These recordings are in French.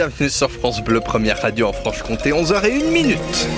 Bienvenue sur France Bleu, première radio en Franche-Comté, 11h01 minute.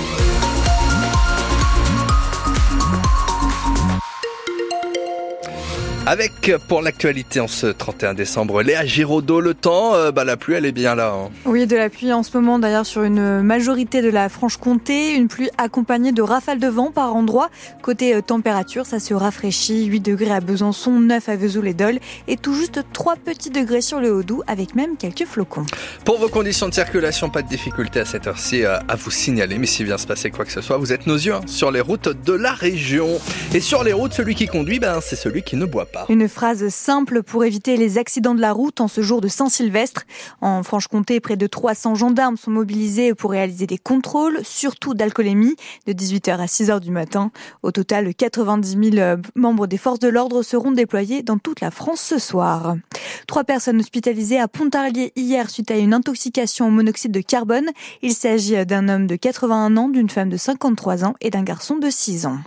Avec pour l'actualité en ce 31 décembre, Léa Giraudot, le temps, euh, bah, la pluie elle est bien là. Hein. Oui, de la pluie en ce moment d'ailleurs sur une majorité de la Franche-Comté, une pluie accompagnée de rafales de vent par endroits. Côté euh, température, ça se rafraîchit, 8 degrés à Besançon, 9 à Vesoul-et-Dole et tout juste 3 petits degrés sur le Haut-Doubs avec même quelques flocons. Pour vos conditions de circulation, pas de difficulté à cette heure-ci euh, à vous signaler, mais s'il vient se passer quoi que ce soit, vous êtes nos yeux hein, sur les routes de la région. Et sur les routes, celui qui conduit, ben, c'est celui qui ne boit pas. Une phrase simple pour éviter les accidents de la route en ce jour de Saint-Sylvestre. En Franche-Comté, près de 300 gendarmes sont mobilisés pour réaliser des contrôles, surtout d'alcoolémie, de 18h à 6h du matin. Au total, 90 000 euh, membres des forces de l'ordre seront déployés dans toute la France ce soir. Trois personnes hospitalisées à Pontarlier hier suite à une intoxication au monoxyde de carbone. Il s'agit d'un homme de 81 ans, d'une femme de 53 ans et d'un garçon de 6 ans.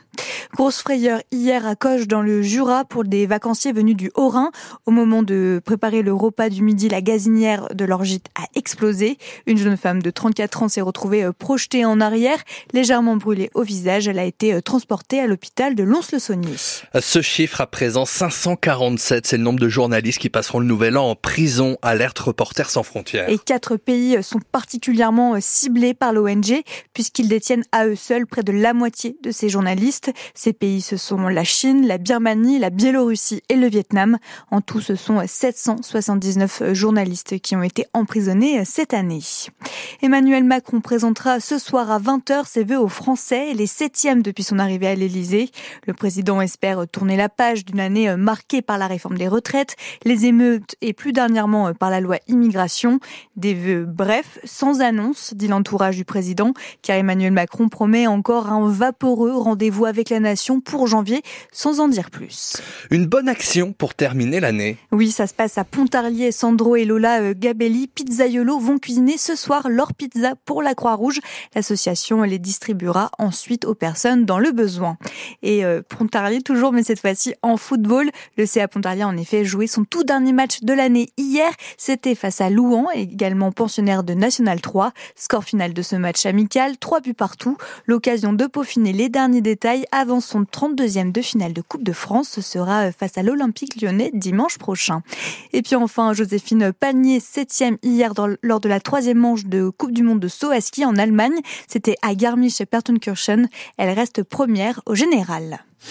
Grosse frayeur hier à Coche dans le Jura pour des vacanciers venus du Haut-Rhin. Au moment de préparer le repas du midi, la gazinière de leur gîte a explosé. Une jeune femme de 34 ans s'est retrouvée euh, projetée en arrière, légèrement brûlée au visage. Elle a été euh, transportée à l'hôpital de Lons-le-Saunier. Ce chiffre à présent 547, c'est le nombre de journalistes qui passeront le nouvel an en prison. Alerte Reporters sans frontières. Et quatre pays euh, sont particulièrement ciblés par l'ONG puisqu'ils détiennent à eux seuls près de la moitié de ces journalistes. Ces pays, ce sont la Chine, la Birmanie, la Biélorussie et le Vietnam. En tout, ce sont 779 journalistes qui ont été emprisonnés cette année. Emmanuel Macron présentera ce soir à 20h ses vœux aux Français, les septièmes depuis son arrivée à l'Élysée. Le président espère tourner la page d'une année marquée par la réforme des retraites, les émeutes et plus dernièrement par la loi immigration. Des vœux brefs, sans annonce, dit l'entourage du président, car Emmanuel Macron promet encore un vaporeux rendez-vous avec la nation pour janvier, sans en dire plus. Une bonne action pour terminer l'année. Oui, ça se passe à Pontarlier. Sandro et Lola euh, Gabelli, Pizzaiolo, vont cuisiner ce soir leur pizza pour la Croix-Rouge. L'association les distribuera ensuite aux personnes dans le besoin. Et euh, Pontarlier toujours, mais cette fois-ci en football. Le CA Pontarlier a en effet joué son tout dernier match de l'année hier. C'était face à Louan, également pensionnaire de National 3. Score final de ce match amical, 3 buts partout. L'occasion de peaufiner les derniers détails avant son 32e de finale de Coupe de France. Ce sera euh, face à l'Olympique lyonnais dimanche prochain. Et puis enfin, Joséphine Panier, 7e hier lors de la troisième manche de Coupe du Monde de saut à ski en Allemagne. C'était à Garmisch-Partenkirchen. Elle reste première au général.